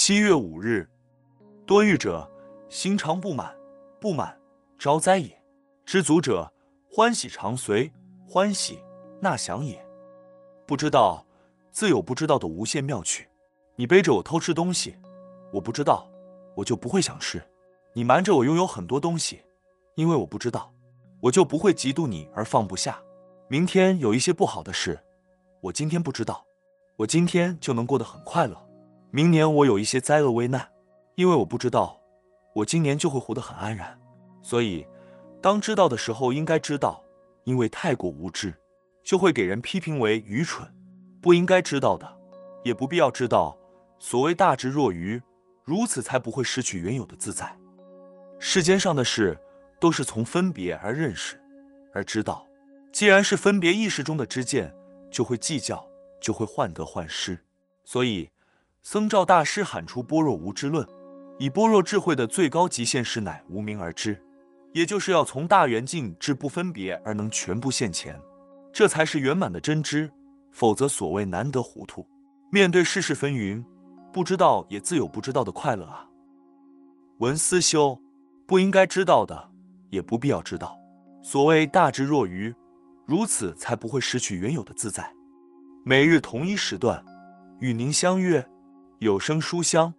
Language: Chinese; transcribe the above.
七月五日，多欲者，心常不满，不满，招灾也；知足者，欢喜常随，欢喜，纳祥也。不知道，自有不知道的无限妙趣。你背着我偷吃东西，我不知道，我就不会想吃；你瞒着我拥有很多东西，因为我不知道，我就不会嫉妒你而放不下。明天有一些不好的事，我今天不知道，我今天就能过得很快乐。明年我有一些灾厄危难，因为我不知道，我今年就会活得很安然。所以，当知道的时候应该知道，因为太过无知，就会给人批评为愚蠢。不应该知道的，也不必要知道。所谓大智若愚，如此才不会失去原有的自在。世间上的事，都是从分别而认识，而知道。既然是分别意识中的知见，就会计较，就会患得患失。所以，僧肇大师喊出般若无知论，以般若智慧的最高极限是乃无名而知，也就是要从大圆镜至不分别而能全部现前，这才是圆满的真知。否则，所谓难得糊涂，面对世事纷纭，不知道也自有不知道的快乐啊。闻思修，不应该知道的，也不必要知道。所谓大智若愚。如此才不会失去原有的自在。每日同一时段，与您相约有声书香。